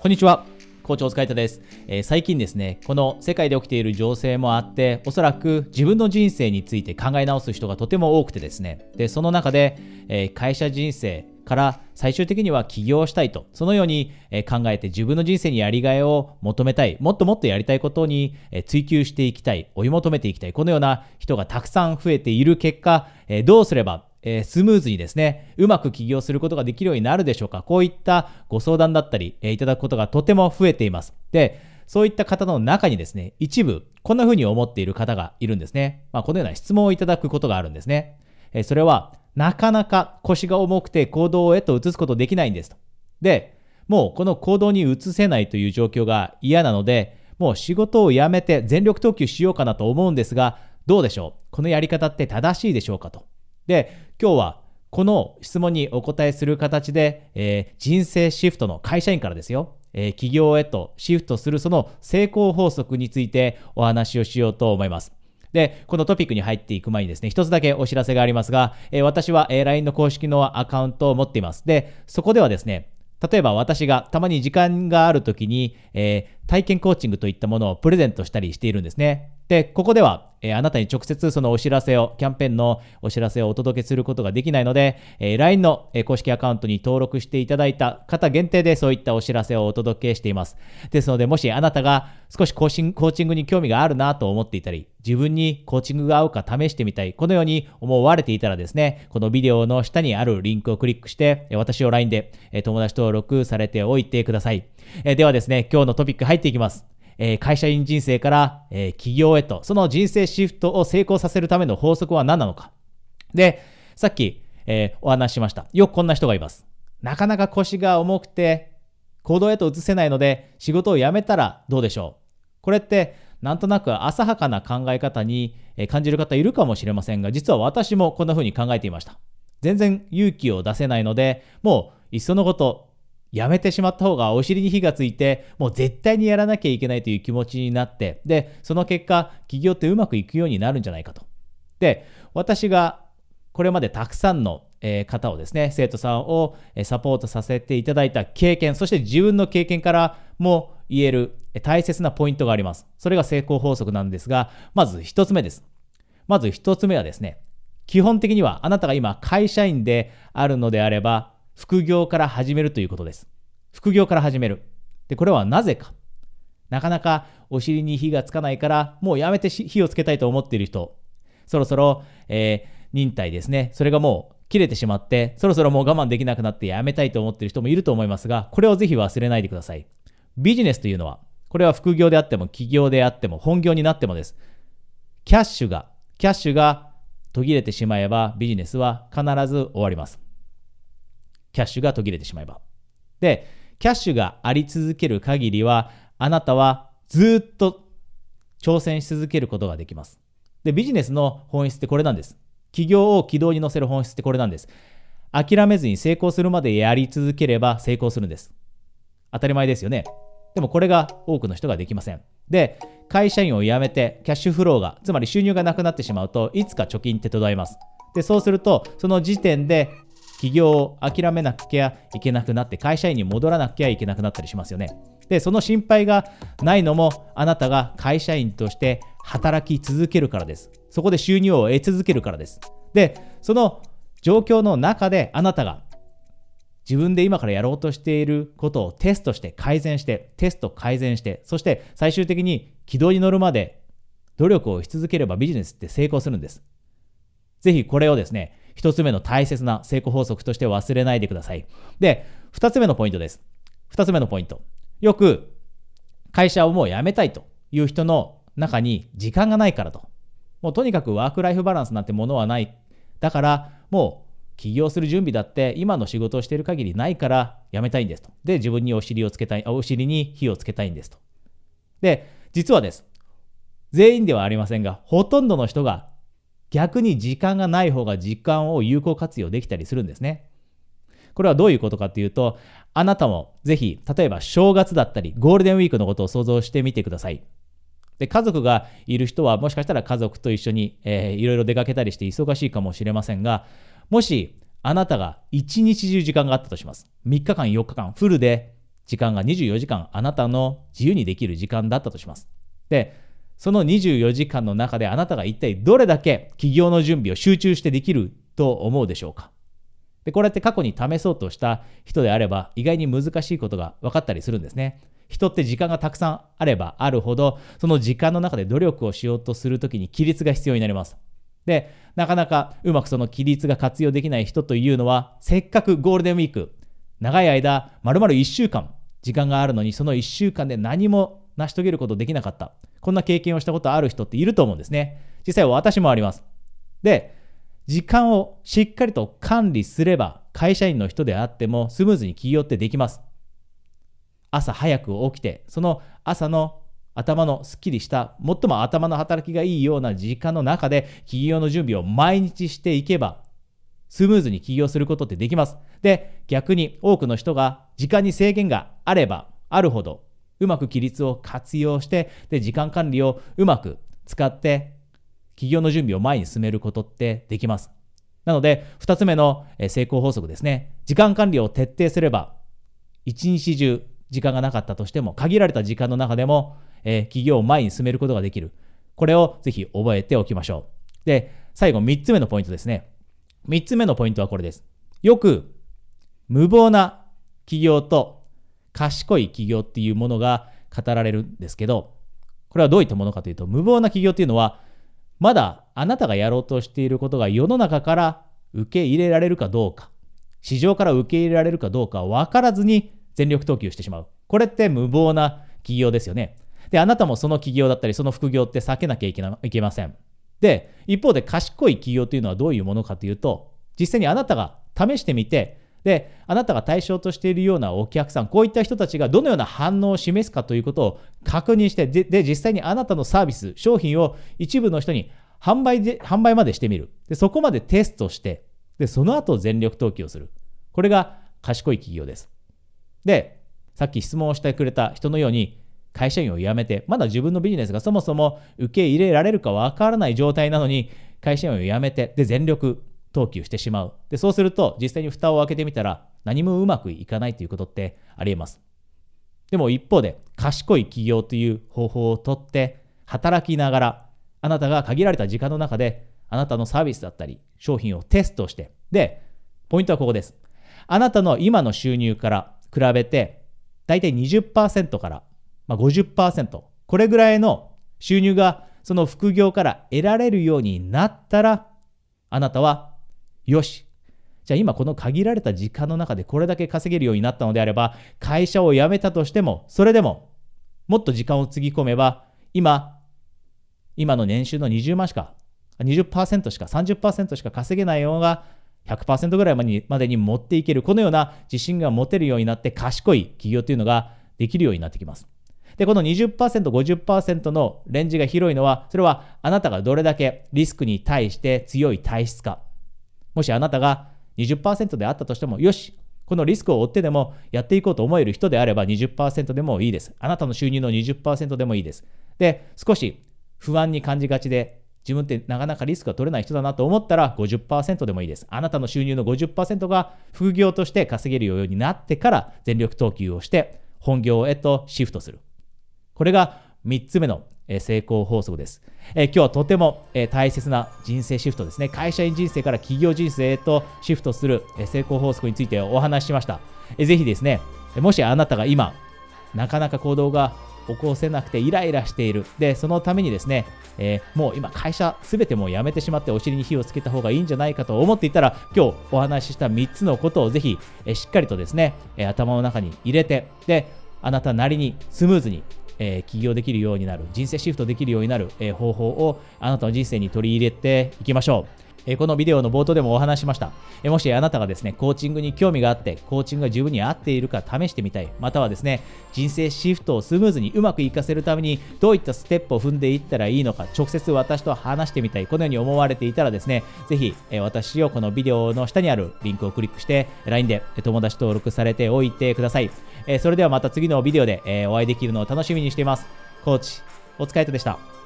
こんにちは。校長お疲れ様です、えー、最近ですね、この世界で起きている情勢もあって、おそらく自分の人生について考え直す人がとても多くてですね、で、その中で、えー、会社人生から最終的には起業したいと、そのようにえ考えて自分の人生にやりがいを求めたい、もっともっとやりたいことにえ追求していきたい、追い求めていきたい、このような人がたくさん増えている結果、えどうすればえー、スムーズにですね、うまく起業することができるようになるでしょうか？こういったご相談だったり、えー、いただくことがとても増えています。で、そういった方の中にですね、一部、こんな風に思っている方がいるんですね。まあ、このような質問をいただくことがあるんですね。えー、それは、なかなか腰が重くて行動へと移すことできないんですと。で、もうこの行動に移せないという状況が嫌なので、もう仕事を辞めて全力投球しようかなと思うんですが、どうでしょう？このやり方って正しいでしょうかと。で、今日はこの質問にお答えする形で、えー、人生シフトの会社員からですよ、えー、企業へとシフトするその成功法則についてお話をしようと思います。で、このトピックに入っていく前にですね、一つだけお知らせがありますが、えー、私は、え LINE の公式のアカウントを持っています。で、そこではですね、例えば私がたまに時間がある時に、えー、体験コーチングといったものをプレゼントしたりしているんですね。で、ここでは、えー、あなたに直接そのお知らせを、キャンペーンのお知らせをお届けすることができないので、えー、LINE の、えー、公式アカウントに登録していただいた方限定でそういったお知らせをお届けしています。ですので、もしあなたが少しコーチングコーチングに興味があるなと思っていたり、自分にコーチングが合うか試してみたい、このように思われていたらですね、このビデオの下にあるリンクをクリックして、私を LINE で友達登録されておいてください。えではですね、今日のトピック入っていきます。えー、会社員人生から、えー、企業へと、その人生シフトを成功させるための法則は何なのか。で、さっき、えー、お話ししました。よくこんな人がいます。なかなか腰が重くて、行動へと移せないので、仕事を辞めたらどうでしょう。これって、なんとなく浅はかな考え方に感じる方いるかもしれませんが、実は私もこんな風に考えていました。全然勇気を出せないので、もういっそのことやめてしまった方がお尻に火がついて、もう絶対にやらなきゃいけないという気持ちになって、で、その結果、企業ってうまくいくようになるんじゃないかと。で、私がこれまでたくさんの方をですね、生徒さんをサポートさせていただいた経験、そして自分の経験からも言える大切なポイントがあります。それが成功法則なんですが、まず一つ目です。まず一つ目はですね、基本的にはあなたが今会社員であるのであれば、副業から始めるということです。副業から始める。で、これはなぜか。なかなかお尻に火がつかないから、もうやめて火をつけたいと思っている人、そろそろ、えー、忍耐ですね。それがもう切れてしまって、そろそろもう我慢できなくなってやめたいと思っている人もいると思いますが、これをぜひ忘れないでください。ビジネスというのは、これは副業であっても、起業であっても、本業になってもです。キャッシュが、キャッシュが途切れてしまえば、ビジネスは必ず終わります。キャッシュが途切れてしまえば。で、キャッシュがあり続ける限りは、あなたはずっと挑戦し続けることができます。で、ビジネスの本質ってこれなんです。企業を軌道に乗せる本質ってこれなんです。諦めずに成功するまでやり続ければ成功するんです。当たり前ですよね。でもこれが多くの人ができません。で、会社員を辞めてキャッシュフローが、つまり収入がなくなってしまうといつか貯金って途絶えます。で、そうすると、その時点で起業を諦めなきゃいけなくなって会社員に戻らなきゃいけなくなったりしますよね。で、その心配がないのもあなたが会社員として働き続けるからです。そこで収入を得続けるからです。で、その状況の中であなたが自分で今からやろうとしていることをテストして改善して、テスト改善して、そして最終的に軌道に乗るまで努力をし続ければビジネスって成功するんです。ぜひこれをですね、一つ目の大切な成功法則として忘れないでください。で、二つ目のポイントです。二つ目のポイント。よく、会社をもう辞めたいという人の中に時間がないからと。もうとにかくワークライフバランスなんてものはない。だから、もう起業する準備だって今の仕事をしている限りないから辞めたいんですと。で、自分にお尻をつけたい、お尻に火をつけたいんですと。で、実はです。全員ではありませんが、ほとんどの人が逆に時間がない方が時間を有効活用できたりするんですね。これはどういうことかっていうと、あなたもぜひ、例えば正月だったり、ゴールデンウィークのことを想像してみてください。で、家族がいる人は、もしかしたら家族と一緒に、えー、いろいろ出かけたりして忙しいかもしれませんが、もし、あなたが一日中時間があったとします。3日間、4日間、フルで時間が24時間あなたの自由にできる時間だったとします。で、その24時間の中であなたが一体どれだけ起業の準備を集中してできると思うでしょうか？でこれって過去に試そうとした人であれば意外に難しいことが分かったりするんですね。人って時間がたくさんあればあるほどその時間の中で努力をしようとするときに規律が必要になります。で、なかなかうまくその規律が活用できない人というのはせっかくゴールデンウィーク長い間丸々1週間時間があるのにその1週間で何も成し遂げることできなかった。こんな経験をしたことある人っていると思うんですね。実際私もあります。で、時間をしっかりと管理すれば会社員の人であってもスムーズに起業ってできます。朝早く起きて、その朝の頭のすっきりした、最も頭の働きがいいような時間の中で起業の準備を毎日していけば、スムーズに起業することってできます。で、逆に多くの人が時間に制限があればあるほどうまく規律を活用して、で、時間管理をうまく使って、企業の準備を前に進めることってできます。なので、2つ目の成功法則ですね。時間管理を徹底すれば、一日中時間がなかったとしても、限られた時間の中でも、えー、企業を前に進めることができる。これをぜひ覚えておきましょう。で、最後3つ目のポイントですね。3つ目のポイントはこれです。よく、無謀な企業と賢い企業っていうものが語られるんですけど、これはどういったものかというと、無謀な企業っていうのは、まだあなたがやろうとしていることが世の中から受け入れられるかどうか、市場から受け入れられるかどうか分からずに全力投球してしまう。これって無謀な企業ですよね。で、あなたもその企業だったり、その副業って避けなきゃいけないけません。で、一方で賢い企業というのはどういうものかというと、実際にあなたが試してみて、で、あなたが対象としているようなお客さん、こういった人たちがどのような反応を示すかということを確認して、で、実際にあなたのサービス、商品を一部の人に販売で、販売までしてみる。で、そこまでテストして、で、その後全力投球をする。これが賢い企業です。で、さっき質問をしてくれた人のように、会社員を辞めて、まだ自分のビジネスがそもそも受け入れられるかわからない状態なのに、会社員を辞めて、で、全力投球してしまう。で、そうすると実際に蓋を開けてみたら何もうまくいかないということってありえます。でも一方で賢い企業という方法をとって働きながらあなたが限られた時間の中であなたのサービスだったり商品をテストしてで、ポイントはここです。あなたの今の収入から比べて大体20%から、まあ、50%これぐらいの収入がその副業から得られるようになったらあなたはよし。じゃあ今この限られた時間の中でこれだけ稼げるようになったのであれば、会社を辞めたとしても、それでももっと時間をつぎ込めば、今、今の年収の20万しか、20%しか、30%しか稼げないのが100%ぐらいまでにまでに持っていける、このような自信が持てるようになって賢い企業というのができるようになってきます。で、この20%、50%のレンジが広いのは、それはあなたがどれだけリスクに対して強い体質か、もしあなたが20%であったとしても、よし、このリスクを負ってでもやっていこうと思える人であれば20%でもいいです。あなたの収入の20%でもいいです。で、少し不安に感じがちで、自分ってなかなかリスクが取れない人だなと思ったら50%でもいいです。あなたの収入の50%が副業として稼げるようになってから全力投球をして本業へとシフトする。これが3つ目の成功法則です。え今日はとても大切な人生シフトですね。会社員人生から企業人生へとシフトする成功法則についてお話ししました。えぜひですね、もしあなたが今、なかなか行動が起こせなくてイライラしている。で、そのためにですね、えー、もう今会社すべてもうやめてしまってお尻に火をつけた方がいいんじゃないかと思っていたら、今日お話しした3つのことをぜひ、えしっかりとですね、え頭の中に入れて、で、あなたなりにスムーズにえー、起業できるようになる、人生シフトできるようになる、えー、方法をあなたの人生に取り入れていきましょう。えこのビデオの冒頭でもお話しました。えもしあなたがですね、コーチングに興味があって、コーチングが自分に合っているか試してみたい、またはですね、人生シフトをスムーズにうまくいかせるために、どういったステップを踏んでいったらいいのか、直接私と話してみたい、このように思われていたらですね、ぜひ、え私をこのビデオの下にあるリンクをクリックして、LINE で友達登録されておいてください。えそれではまた次のビデオで、えお会いできるのを楽しみにしています。コーチ、お疲れ様でした。